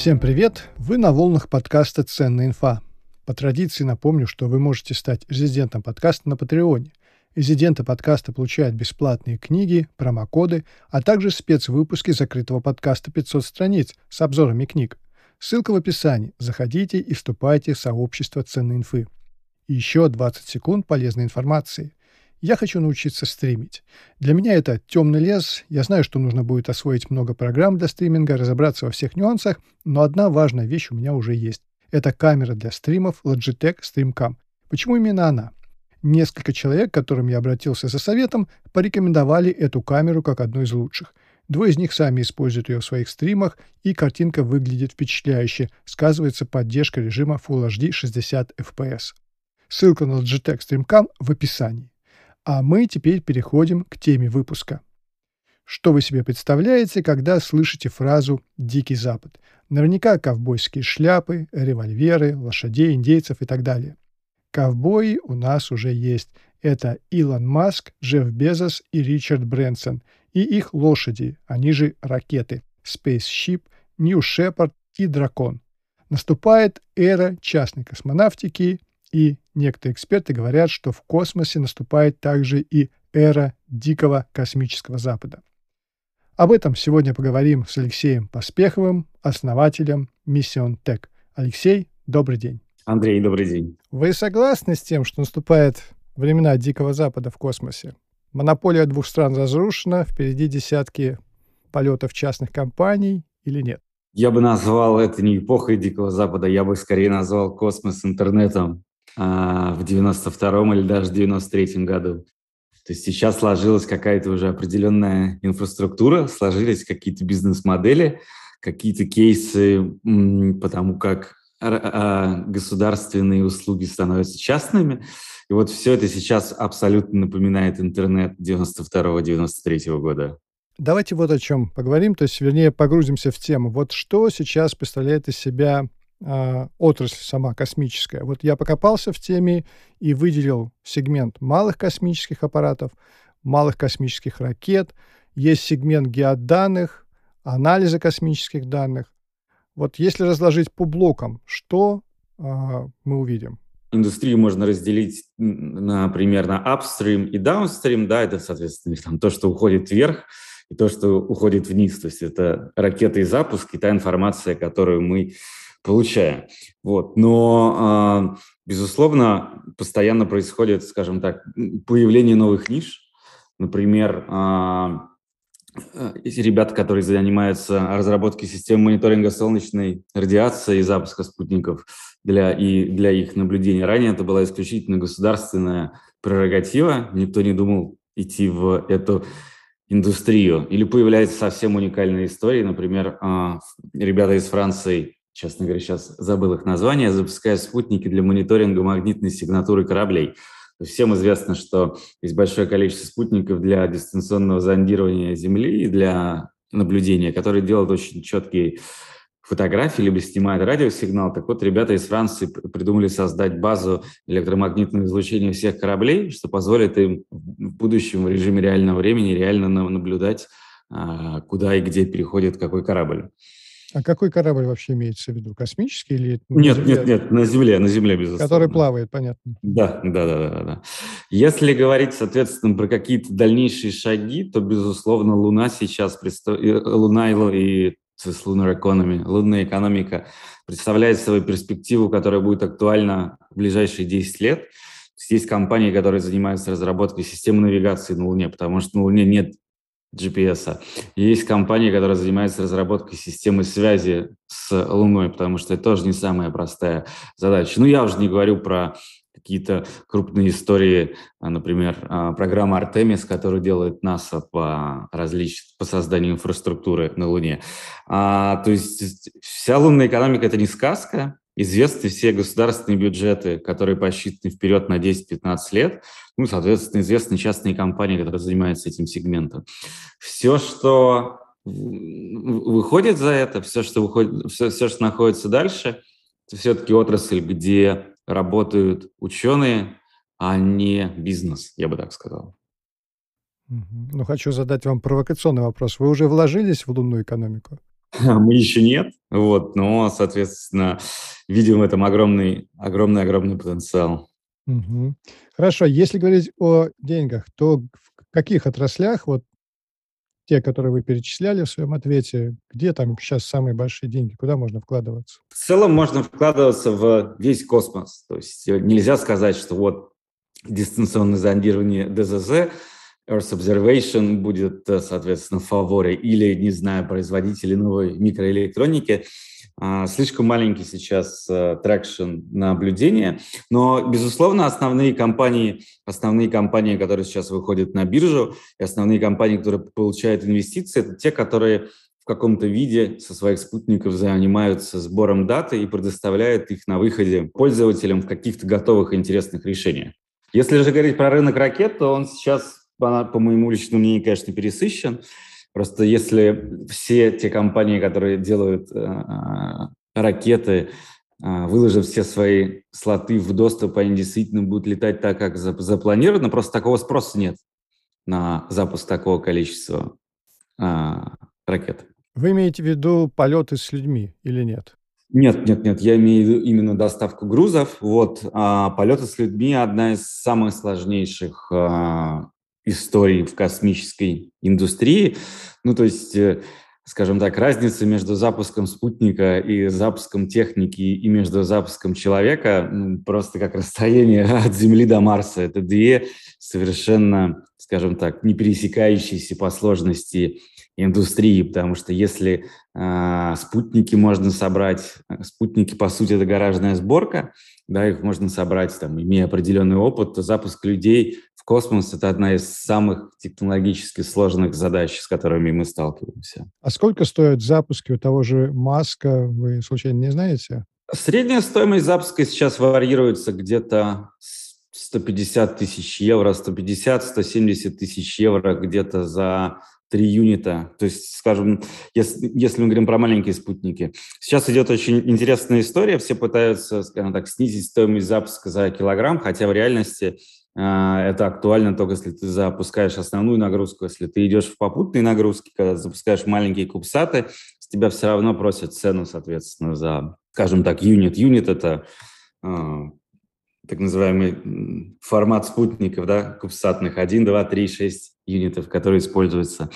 Всем привет! Вы на волнах подкаста «Ценная инфа». По традиции напомню, что вы можете стать резидентом подкаста на Патреоне. Резиденты подкаста получают бесплатные книги, промокоды, а также спецвыпуски закрытого подкаста «500 страниц» с обзорами книг. Ссылка в описании. Заходите и вступайте в сообщество ценной инфы. И еще 20 секунд полезной информации. Я хочу научиться стримить. Для меня это темный лес. Я знаю, что нужно будет освоить много программ для стриминга, разобраться во всех нюансах, но одна важная вещь у меня уже есть. Это камера для стримов Logitech StreamCam. Почему именно она? Несколько человек, к которым я обратился за советом, порекомендовали эту камеру как одну из лучших. Двое из них сами используют ее в своих стримах, и картинка выглядит впечатляюще. Сказывается поддержка режима Full HD 60 FPS. Ссылка на Logitech StreamCam в описании. А мы теперь переходим к теме выпуска. Что вы себе представляете, когда слышите фразу «Дикий Запад»? Наверняка ковбойские шляпы, револьверы, лошадей, индейцев и так далее. Ковбои у нас уже есть. Это Илон Маск, Джефф Безос и Ричард Брэнсон. И их лошади, они же ракеты. Spaceship, New Shepard и Дракон. Наступает эра частной космонавтики, и некоторые эксперты говорят, что в космосе наступает также и эра дикого космического Запада. Об этом сегодня поговорим с Алексеем Поспеховым, основателем Mission Tech. Алексей, добрый день. Андрей, добрый день. Вы согласны с тем, что наступает времена Дикого Запада в космосе? Монополия двух стран разрушена, впереди десятки полетов частных компаний или нет? Я бы назвал это не эпохой Дикого Запада, я бы скорее назвал космос интернетом а, в 92-м или даже 93-м году. То есть сейчас сложилась какая-то уже определенная инфраструктура, сложились какие-то бизнес-модели, какие-то кейсы, потому как а, государственные услуги становятся частными. И вот все это сейчас абсолютно напоминает интернет 92-93 года. Давайте вот о чем поговорим, то есть, вернее, погрузимся в тему. Вот что сейчас представляет из себя э, отрасль сама космическая. Вот я покопался в теме и выделил сегмент малых космических аппаратов, малых космических ракет, есть сегмент геоданных, анализа космических данных. Вот если разложить по блокам, что э, мы увидим? Индустрию можно разделить, например, на upstream и downstream, да, это, соответственно, там, то, что уходит вверх, и то, что уходит вниз. То есть это ракеты и запуск, и та информация, которую мы получаем. Вот. Но, а, безусловно, постоянно происходит, скажем так, появление новых ниш. Например, а, эти ребята, которые занимаются разработкой системы мониторинга солнечной радиации и запуска спутников для, и для их наблюдения. Ранее это была исключительно государственная прерогатива. Никто не думал идти в эту индустрию. Или появляются совсем уникальные истории. Например, а, ребята из Франции честно говоря, сейчас забыл их название, запускают спутники для мониторинга магнитной сигнатуры кораблей. Всем известно, что есть большое количество спутников для дистанционного зондирования Земли и для наблюдения, которые делают очень четкие фотографии, либо снимают радиосигнал. Так вот, ребята из Франции придумали создать базу электромагнитного излучения всех кораблей, что позволит им в будущем в режиме реального времени реально наблюдать, а, куда и где переходит какой корабль. А какой корабль вообще имеется в виду? Космический или... Нет, нет, нет, на Земле, на Земле, безусловно. Который плавает, понятно. Да, да, да, да, да. Если говорить, соответственно, про какие-то дальнейшие шаги, то, безусловно, Луна сейчас, представ... Луна и с Lunar Economy, лунная экономика представляет собой перспективу, которая будет актуальна в ближайшие 10 лет. Есть компании, которые занимаются разработкой системы навигации на Луне, потому что на Луне нет GPS. Есть компании, которые занимаются разработкой системы связи с Луной, потому что это тоже не самая простая задача. Ну, я уже не говорю про какие-то крупные истории, а, например, а, программа Артемис, которую делает НАСА по, различ... по созданию инфраструктуры на Луне. А, то есть вся лунная экономика – это не сказка, известны все государственные бюджеты, которые посчитаны вперед на 10-15 лет, ну, соответственно, известны частные компании, которые занимаются этим сегментом. Все, что выходит за это, все, что, выходит, все, все, что находится дальше, это все-таки отрасль, где работают ученые, а не бизнес, я бы так сказал. Ну, хочу задать вам провокационный вопрос. Вы уже вложились в лунную экономику? Мы еще нет, вот, но, соответственно, видим в этом огромный, огромный, огромный потенциал. Угу. Хорошо, если говорить о деньгах, то в каких отраслях, вот те, которые вы перечисляли в своем ответе, где там сейчас самые большие деньги, куда можно вкладываться? В целом можно вкладываться в весь космос. То есть нельзя сказать, что вот дистанционное зондирование ДЗЗ Earth Observation будет, э, соответственно, в фаворе, или, не знаю, производители новой микроэлектроники. А, слишком маленький сейчас traction э, наблюдения, но, безусловно, основные компании, основные компании, которые сейчас выходят на биржу, и основные компании, которые получают инвестиции, это те, которые в каком-то виде со своих спутников занимаются сбором даты и предоставляют их на выходе пользователям в каких-то готовых интересных решениях. Если же говорить про рынок ракет, то он сейчас по, по моему личному мнению, конечно, пересыщен. Просто если все те компании, которые делают э, ракеты, э, выложив все свои слоты в доступ, они действительно будут летать так, как запланировано, просто такого спроса нет на запуск такого количества э, ракет. Вы имеете в виду полеты с людьми или нет? Нет, нет, нет, я имею в виду именно доставку грузов. Вот, а полеты с людьми одна из самых сложнейших а, истории в космической индустрии. Ну, то есть, э, скажем так, разница между запуском спутника и запуском техники и между запуском человека ну, просто как расстояние от Земли до Марса. Это две совершенно, скажем так, не пересекающиеся по сложности индустрии, потому что если э, спутники можно собрать, э, спутники, по сути, это гаражная сборка, да, их можно собрать, там, имея определенный опыт, то запуск людей в космос – это одна из самых технологически сложных задач, с которыми мы сталкиваемся. А сколько стоят запуски у того же Маска, вы случайно не знаете? Средняя стоимость запуска сейчас варьируется где-то 150 тысяч евро, 150-170 тысяч евро где-то за три юнита. То есть, скажем, если, если мы говорим про маленькие спутники. Сейчас идет очень интересная история. Все пытаются, скажем так, снизить стоимость запуска за килограмм, хотя в реальности это актуально только если ты запускаешь основную нагрузку. Если ты идешь в попутные нагрузки, когда запускаешь маленькие кубсаты, с тебя все равно просят цену, соответственно, за, скажем так, юнит. Юнит – это э, так называемый формат спутников, да, кубсатных 1, 2, 3, 6 юнитов, которые используются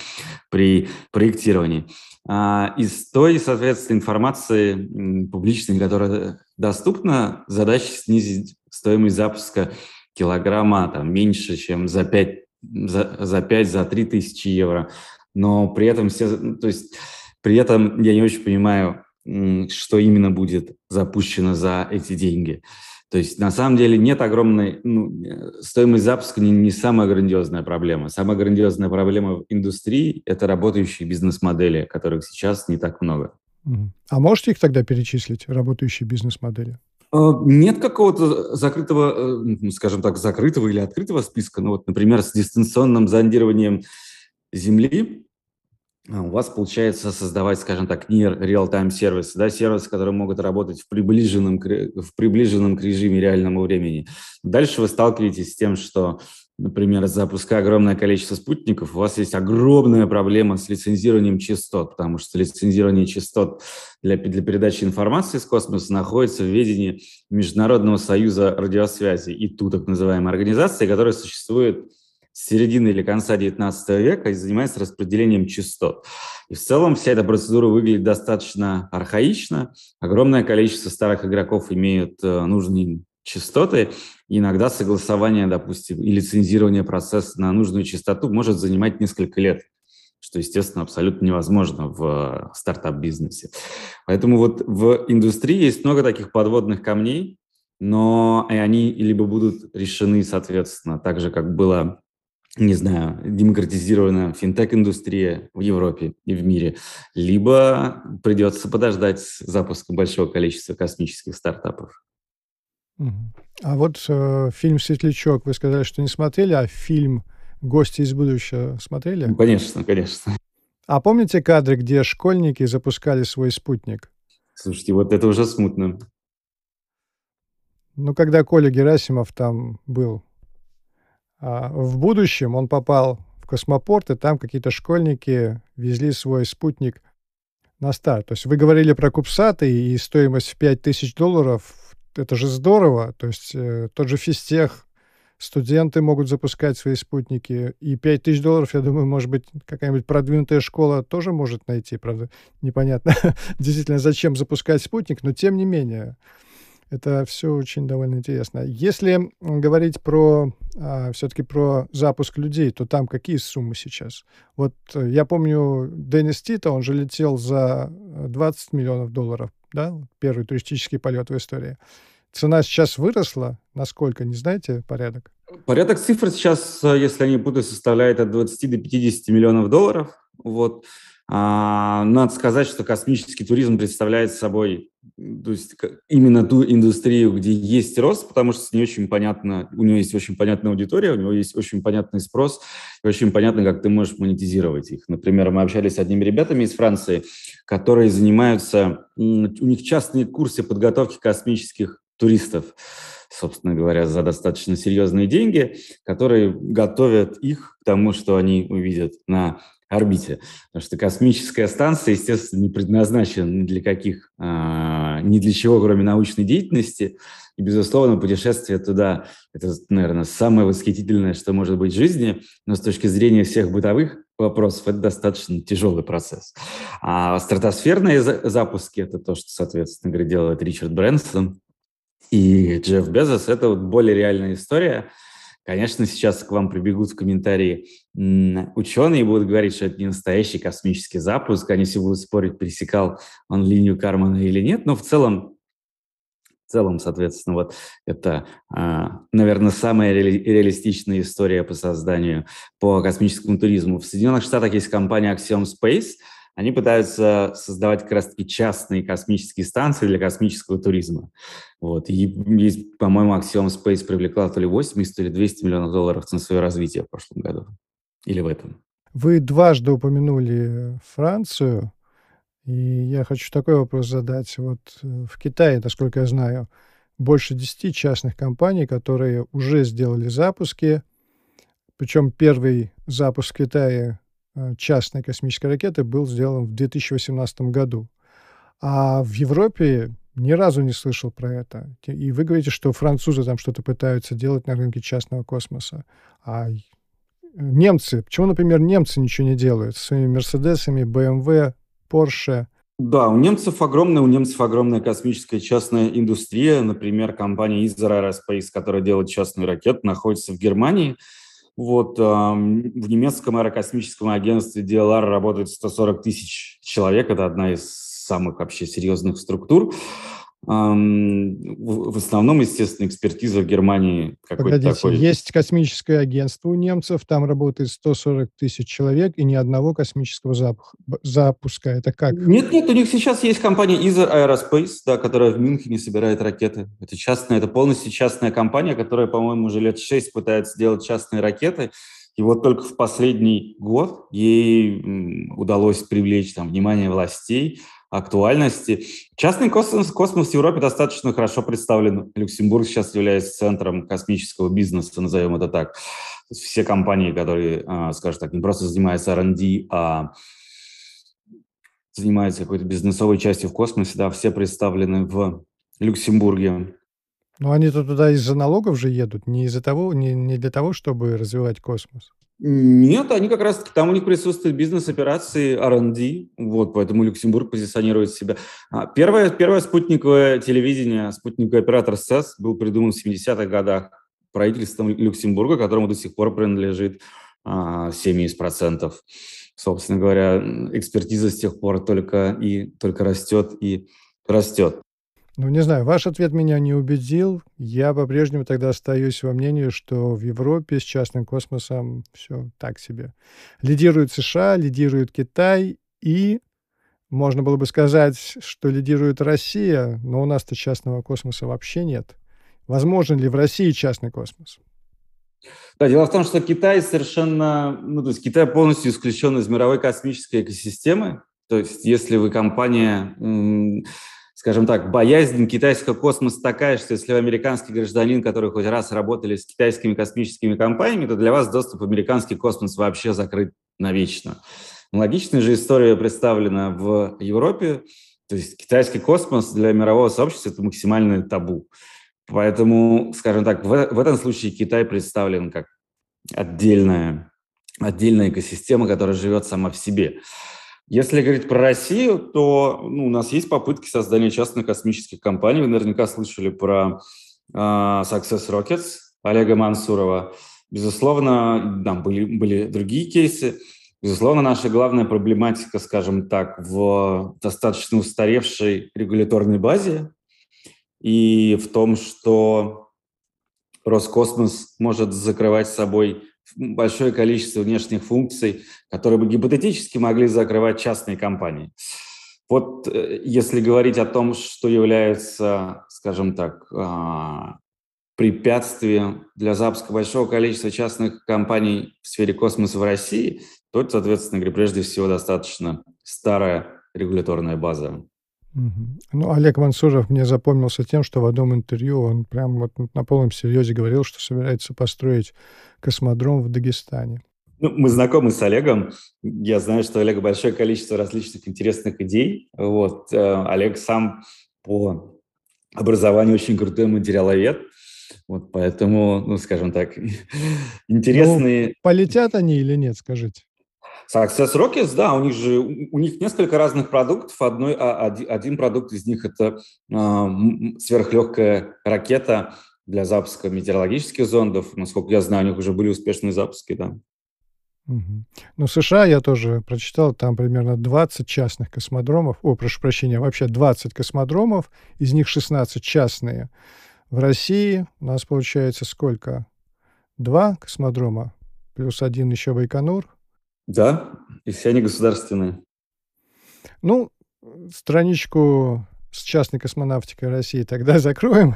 при проектировании. А, из той, соответственно, информации публичной, которая доступна, задача снизить стоимость запуска килограмма там, меньше, чем за 5, за, за 5, за 3 тысячи евро. Но при этом все, то есть при этом я не очень понимаю, что именно будет запущено за эти деньги. То есть на самом деле нет огромной, ну, стоимость запуска не, не самая грандиозная проблема. Самая грандиозная проблема в индустрии – это работающие бизнес-модели, которых сейчас не так много. А можете их тогда перечислить, работающие бизнес-модели? Э, нет какого-то закрытого, э, скажем так, закрытого или открытого списка. Ну вот, например, с дистанционным зондированием Земли а, у вас получается создавать, скажем так, не real-time сервисы, да, сервисы, которые могут работать в приближенном, в приближенном к режиме реального времени. Дальше вы сталкиваетесь с тем, что, например, запуская огромное количество спутников, у вас есть огромная проблема с лицензированием частот, потому что лицензирование частот для, для передачи информации из космоса находится в ведении Международного союза радиосвязи, и ту так называемой организации, которая существует с середины или конца XIX века и занимается распределением частот. И в целом вся эта процедура выглядит достаточно архаично. Огромное количество старых игроков имеют э, нужные частоты. Иногда согласование, допустим, и лицензирование процесса на нужную частоту может занимать несколько лет что, естественно, абсолютно невозможно в э, стартап-бизнесе. Поэтому вот в индустрии есть много таких подводных камней, но и они либо будут решены, соответственно, так же, как было не знаю, демократизированная финтех-индустрия в Европе и в мире, либо придется подождать запуска большого количества космических стартапов. А вот э, фильм «Светлячок» вы сказали, что не смотрели, а фильм «Гости из будущего» смотрели? Ну, конечно, конечно. А помните кадры, где школьники запускали свой спутник? Слушайте, вот это уже смутно. Ну, когда Коля Герасимов там был а, в будущем он попал в космопорт, и там какие-то школьники везли свой спутник на старт. То есть вы говорили про Кубсаты и стоимость в 5 тысяч долларов. Это же здорово. То есть э, тот же физтех, студенты могут запускать свои спутники. И 5 тысяч долларов, я думаю, может быть, какая-нибудь продвинутая школа тоже может найти. Правда, непонятно действительно, зачем запускать спутник, но тем не менее. Это все очень довольно интересно. Если говорить про а, все-таки про запуск людей, то там какие суммы сейчас? Вот э, я помню Деннис Тита, он же летел за 20 э, миллионов долларов, да, первый туристический полет в истории. Цена сейчас выросла. Насколько, не знаете порядок? Порядок цифр сейчас, э, если они будут, составляет от 20 до 50 миллионов долларов. Вот. А, надо сказать, что космический туризм представляет собой то есть именно ту индустрию, где есть рост, потому что с ней очень понятно, у него есть очень понятная аудитория, у него есть очень понятный спрос, и очень понятно, как ты можешь монетизировать их. Например, мы общались с одними ребятами из Франции, которые занимаются, у них частные курсы подготовки космических туристов, собственно говоря, за достаточно серьезные деньги, которые готовят их к тому, что они увидят на орбите. Потому что космическая станция, естественно, не предназначена ни для каких, а, ни для чего, кроме научной деятельности. И, безусловно, путешествие туда – это, наверное, самое восхитительное, что может быть в жизни, но с точки зрения всех бытовых вопросов это достаточно тяжелый процесс. А стратосферные запуски – это то, что, соответственно говоря, делает Ричард Брэнсон и Джефф Безос. Это вот более реальная история – Конечно, сейчас к вам прибегут в комментарии ученые и будут говорить, что это не настоящий космический запуск. Они все будут спорить, пересекал он линию Кармана или нет. Но в целом, в целом, соответственно, вот это, а, наверное, самая реалистичная история по созданию, по космическому туризму. В Соединенных Штатах есть компания Axiom Space – они пытаются создавать как раз-таки частные космические станции для космического туризма. Вот. И есть, по-моему, Axiom Space привлекла то ли 80, то ли 200 миллионов долларов на свое развитие в прошлом году. Или в этом. Вы дважды упомянули Францию, и я хочу такой вопрос задать. Вот э, в Китае, насколько я знаю, больше 10 частных компаний, которые уже сделали запуски. Причем первый запуск в Китае частной космической ракеты был сделан в 2018 году. А в Европе ни разу не слышал про это. И вы говорите, что французы там что-то пытаются делать на рынке частного космоса. А немцы, почему, например, немцы ничего не делают со своими Мерседесами, BMW, Porsche? Да, у немцев огромная, у немцев огромная космическая частная индустрия. Например, компания Isar Aerospace, которая делает частные ракеты, находится в Германии. Вот, в немецком аэрокосмическом агентстве DLR работает 140 тысяч человек. Это одна из самых вообще серьезных структур. В основном, естественно, экспертиза в Германии какой-то такой. Есть космическое агентство у немцев, там работает 140 тысяч человек и ни одного космического запуска. запуска. Это как? Нет, нет, у них сейчас есть компания Ether Aerospace, да, которая в Мюнхене собирает ракеты. Это частная, это полностью частная компания, которая, по-моему, уже лет шесть пытается делать частные ракеты. И вот только в последний год ей удалось привлечь там, внимание властей, актуальности. Частный космос, космос в Европе достаточно хорошо представлен. Люксембург сейчас является центром космического бизнеса, назовем это так. Все компании, которые, а, скажем так, не просто занимаются R&D, а занимаются какой-то бизнесовой частью в космосе, да, все представлены в Люксембурге. Но они-то туда из-за налогов же едут, не из-за того, не, не для того, чтобы развивать космос. Нет, они как раз там у них присутствуют бизнес-операции R&D, вот, поэтому Люксембург позиционирует себя. А, первое, первое спутниковое телевидение, спутниковый оператор СЭС был придуман в 70-х годах правительством Люксембурга, которому до сих пор принадлежит а, 70%. Собственно говоря, экспертиза с тех пор только и только растет и растет. Ну, не знаю, ваш ответ меня не убедил. Я по-прежнему тогда остаюсь во мнении, что в Европе с частным космосом все так себе. Лидирует США, лидирует Китай и, можно было бы сказать, что лидирует Россия, но у нас-то частного космоса вообще нет. Возможен ли в России частный космос? Да, дело в том, что Китай совершенно, ну, то есть Китай полностью исключен из мировой космической экосистемы. То есть, если вы компания, скажем так, боязнь китайского космоса такая, что если вы американский гражданин, который хоть раз работали с китайскими космическими компаниями, то для вас доступ в американский космос вообще закрыт навечно. Аналогичная же история представлена в Европе. То есть китайский космос для мирового сообщества – это максимальное табу. Поэтому, скажем так, в, в этом случае Китай представлен как отдельная, отдельная экосистема, которая живет сама в себе. Если говорить про Россию, то ну, у нас есть попытки создания частных космических компаний. Вы наверняка слышали про э, Success Rockets Олега Мансурова. Безусловно, там были, были другие кейсы. Безусловно, наша главная проблематика, скажем так, в достаточно устаревшей регуляторной базе и в том, что Роскосмос может закрывать собой большое количество внешних функций, которые бы гипотетически могли закрывать частные компании. Вот э, если говорить о том, что является, скажем так, а, препятствием для запуска большого количества частных компаний в сфере космоса в России, то, соответственно, говоря, прежде всего достаточно старая регуляторная база. Ну, Олег Мансуров мне запомнился тем, что в одном интервью он прям вот на полном серьезе говорил, что собирается построить космодром в Дагестане. Ну, мы знакомы с Олегом. Я знаю, что у Олега большое количество различных интересных идей. Вот. Э, Олег сам по образованию очень крутой материаловед. Вот поэтому, ну, скажем так, интересные... Ну, полетят они или нет, скажите? Success Rockets, да, у них же у них несколько разных продуктов. Одной, а, один продукт из них это а, сверхлегкая ракета для запуска метеорологических зондов. Насколько я знаю, у них уже были успешные запуски, да. Угу. Ну, США я тоже прочитал, там примерно 20 частных космодромов, о, прошу прощения, вообще 20 космодромов, из них 16 частные. В России у нас получается сколько? Два космодрома, плюс один еще Байконур, да, и все они государственные. Ну, страничку с частной космонавтикой России тогда закроем.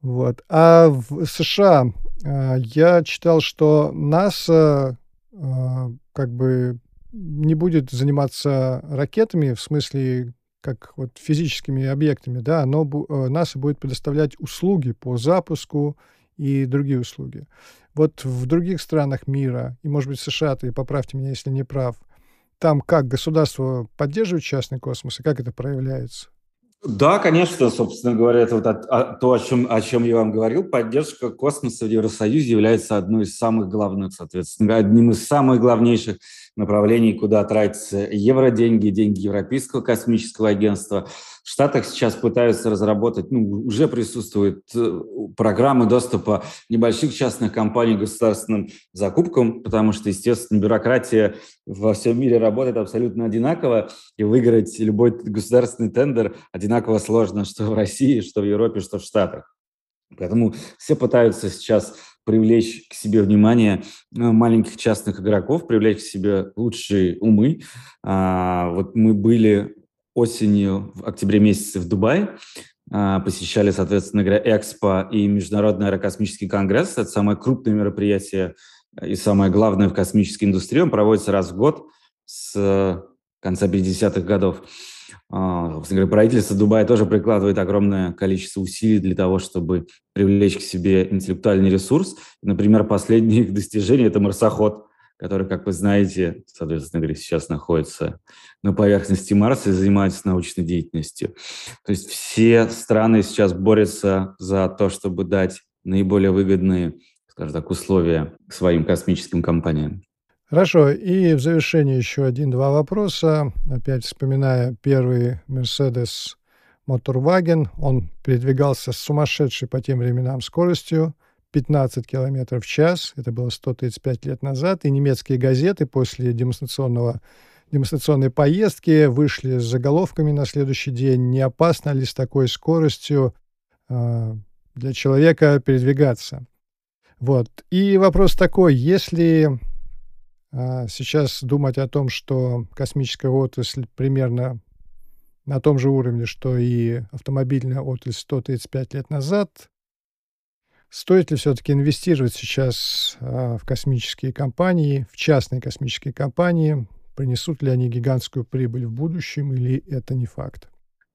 Вот. А в США а, я читал, что НАСА а, как бы не будет заниматься ракетами, в смысле как вот физическими объектами, да, но э, НАСА будет предоставлять услуги по запуску и другие услуги. Вот в других странах мира, и, может быть, США, ты поправьте меня, если не прав, там как государство поддерживает частный космос, и как это проявляется? Да, конечно, собственно говоря, это вот то, о чем, о чем я вам говорил. Поддержка космоса в Евросоюзе является одной из самых главных, соответственно, одним из самых главнейших направлений, куда тратятся евроденьги, деньги Европейского космического агентства. В Штатах сейчас пытаются разработать, ну, уже присутствуют э, программы доступа небольших частных компаний к государственным закупкам, потому что, естественно, бюрократия во всем мире работает абсолютно одинаково, и выиграть любой государственный тендер одинаково сложно, что в России, что в Европе, что в Штатах. Поэтому все пытаются сейчас привлечь к себе внимание э, маленьких частных игроков, привлечь к себе лучшие умы. А, вот мы были осенью, в октябре месяце в Дубае, а, посещали, соответственно говоря, Экспо и Международный аэрокосмический конгресс. Это самое крупное мероприятие и самое главное в космической индустрии. Он проводится раз в год с конца 50-х годов. А, правительство Дубая тоже прикладывает огромное количество усилий для того, чтобы привлечь к себе интеллектуальный ресурс. Например, последнее их достижение – это марсоход, который, как вы знаете, соответственно говоря, сейчас находится на поверхности Марса и занимается научной деятельностью. То есть все страны сейчас борются за то, чтобы дать наиболее выгодные, скажем так, условия своим космическим компаниям. Хорошо, и в завершение еще один-два вопроса. Опять вспоминая первый Mercedes Motorwagen, он передвигался с сумасшедшей по тем временам скоростью 15 км в час, это было 135 лет назад, и немецкие газеты после демонстрационного демонстрационной поездки вышли с заголовками на следующий день, не опасно ли с такой скоростью э, для человека передвигаться. Вот. И вопрос такой, если сейчас думать о том, что космическая отрасль примерно на том же уровне, что и автомобильная отрасль 135 лет назад, стоит ли все-таки инвестировать сейчас а, в космические компании, в частные космические компании, принесут ли они гигантскую прибыль в будущем или это не факт?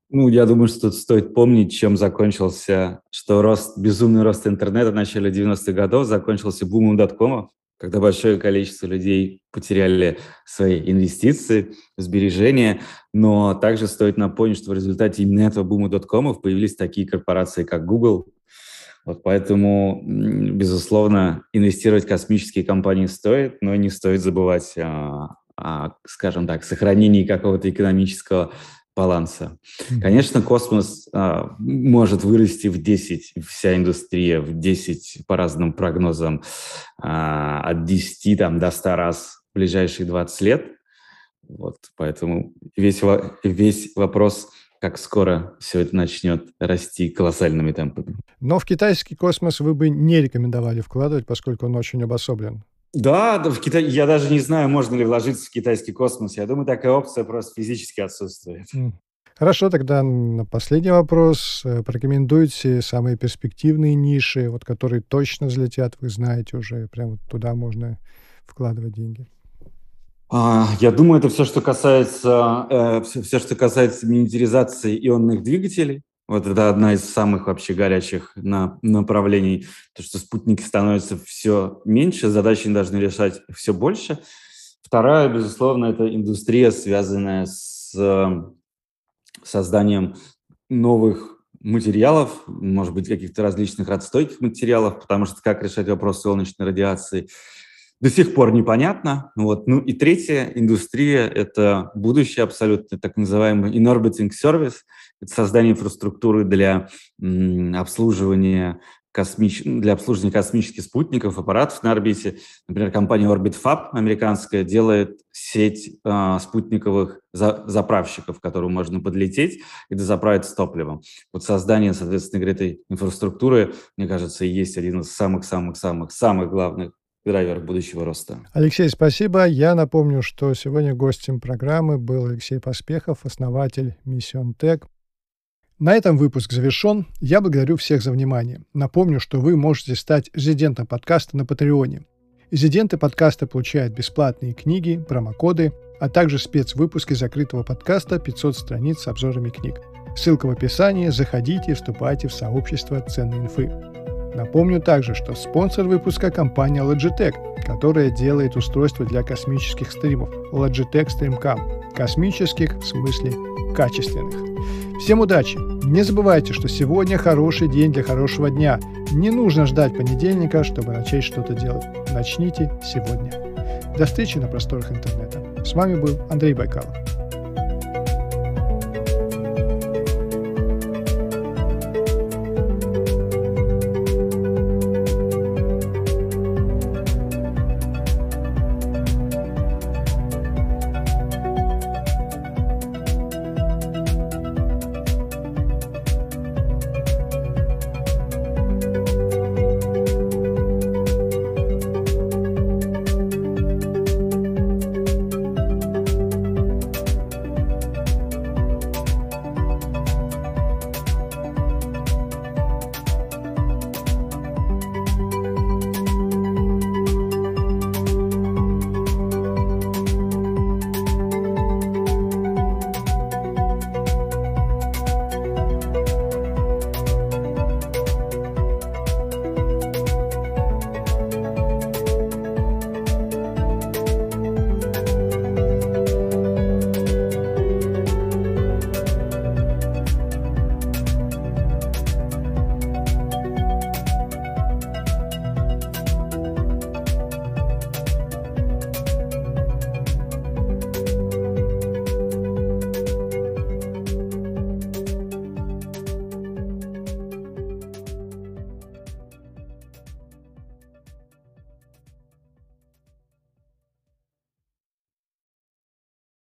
Ну, я думаю, что тут стоит помнить, чем закончился, что рост, безумный рост интернета в начале 90-х годов закончился бумом доткомов. Когда большое количество людей потеряли свои инвестиции, сбережения, но также стоит напомнить, что в результате именно этого бума доткомов появились такие корпорации, как Google. Вот поэтому, безусловно, инвестировать в космические компании стоит, но не стоит забывать скажем так, сохранении какого-то экономического баланса. Конечно, космос а, может вырасти в 10, вся индустрия в 10 по разным прогнозам, а, от 10 там, до 100 раз в ближайшие 20 лет. Вот, поэтому весь, весь вопрос, как скоро все это начнет расти колоссальными темпами. Но в китайский космос вы бы не рекомендовали вкладывать, поскольку он очень обособлен. Да, в Китай, я даже не знаю, можно ли вложиться в китайский космос. Я думаю, такая опция просто физически отсутствует. Хорошо, тогда на последний вопрос. Э, порекомендуйте самые перспективные ниши, вот которые точно взлетят, вы знаете уже, прямо туда можно вкладывать деньги. А, я думаю, это все, что касается, э, все, что касается миниатюризации ионных двигателей. Вот это одна из самых вообще горячих на, направлений, то, что спутники становятся все меньше, задачи должны решать все больше. Вторая, безусловно, это индустрия, связанная с э, созданием новых материалов, может быть, каких-то различных отстойких материалов, потому что как решать вопрос солнечной радиации – до сих пор непонятно. Вот. Ну и третья индустрия – это будущее абсолютно, так называемый in-orbiting service. Это создание инфраструктуры для обслуживания космич... для обслуживания космических спутников, аппаратов на орбите. Например, компания OrbitFab американская делает сеть э, спутниковых за... заправщиков, к которым можно подлететь и дозаправиться топливом. Вот создание, соответственно, этой инфраструктуры, мне кажется, и есть один из самых-самых-самых-самых главных драйвер будущего роста. Алексей, спасибо. Я напомню, что сегодня гостем программы был Алексей Поспехов, основатель Mission Tech. На этом выпуск завершен. Я благодарю всех за внимание. Напомню, что вы можете стать резидентом подкаста на Патреоне. Резиденты подкаста получают бесплатные книги, промокоды, а также спецвыпуски закрытого подкаста 500 страниц с обзорами книг. Ссылка в описании. Заходите, вступайте в сообщество ценной инфы. Напомню также, что спонсор выпуска – компания Logitech, которая делает устройства для космических стримов Logitech StreamCam. Космических в смысле качественных. Всем удачи! Не забывайте, что сегодня хороший день для хорошего дня. Не нужно ждать понедельника, чтобы начать что-то делать. Начните сегодня. До встречи на просторах интернета. С вами был Андрей Байкалов.